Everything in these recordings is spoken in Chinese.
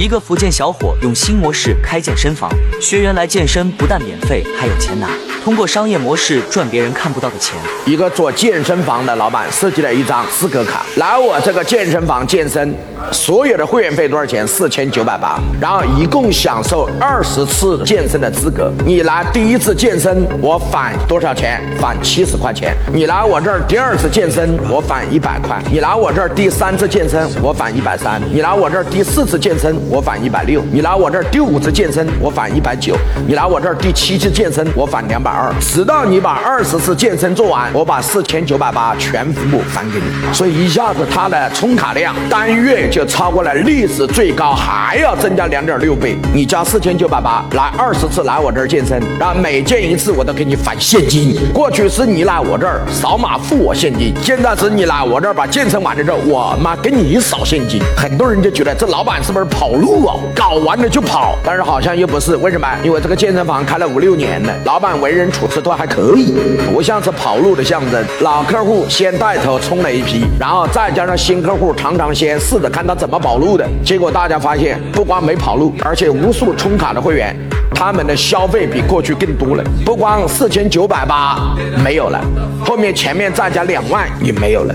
一个福建小伙用新模式开健身房，学员来健身不但免费，还有钱拿。通过商业模式赚别人看不到的钱。一个做健身房的老板设计了一张资格卡，来我这个健身房健身，所有的会员费多少钱？四千九百八，然后一共享受二十次健身的资格。你来第一次健身，我返多少钱？返七十块钱。你来我这儿第二次健身，我返一百块。你来我这儿第三次健身，我返一百三。你来我这儿第四次健身，我返一百六。你来我这儿第五次健身，我返一百九。你来我这儿第七次健身，我返两百二。直到你把二十次健身做完，我把四千九百八全部返给你。所以一下子他的充卡量单月就超过了历史最高，还要增加两点六倍。你交四千九百八来二十次来我这儿健身，然后每健一次我都给你返现金。过去是你来我这儿扫码付我现金，现在是你来我这儿把健身完了之后，我妈给你扫现金。很多人就觉得这老板是不是跑路啊？搞完了就跑，但是好像又不是。为什么？因为这个健身房开了五六年了，老板为人处事都还可以，不像是跑路的象征。老客户先带头冲了一批，然后再加上新客户常常先试着看他怎么跑路的，结果大家发现，不光没跑路，而且无数充卡的会员，他们的消费比过去更多了。不光四千九百八没有了，后面前面再加两万也没有了。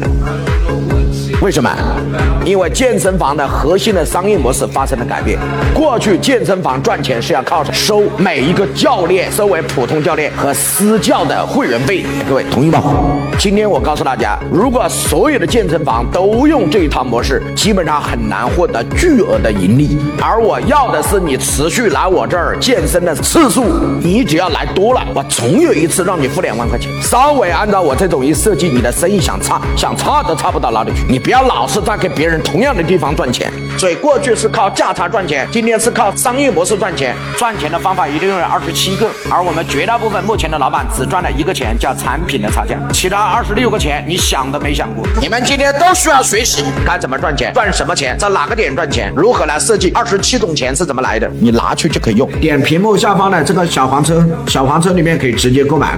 为什么？因为健身房的核心的商业模式发生了改变。过去健身房赚钱是要靠收每一个教练收为普通教练和私教的会员费。各位同意吗？今天我告诉大家，如果所有的健身房都用这一套模式，基本上很难获得巨额的盈利。而我要的是你持续来我这儿健生的次数，你只要来多了，我总有一次让你付两万块钱。稍微按照我这种一设计，你的生意想差想差都差不到哪里去。你不要老是在给别人同样的地方赚钱。所以过去是靠价差赚钱，今天是靠商业模式赚钱。赚钱的方法一定有二十七个，而我们绝大部分目前的老板只赚了一个钱，叫产品的差价，其他二十六个钱你想都没想过。你们今天都需要学习该怎么赚钱，赚什么钱，在哪个点赚钱，如何来设计二十七种钱是怎么来的，你拿去就可以用。点屏幕下方的这个小黄车，小黄车里面可以直接购买。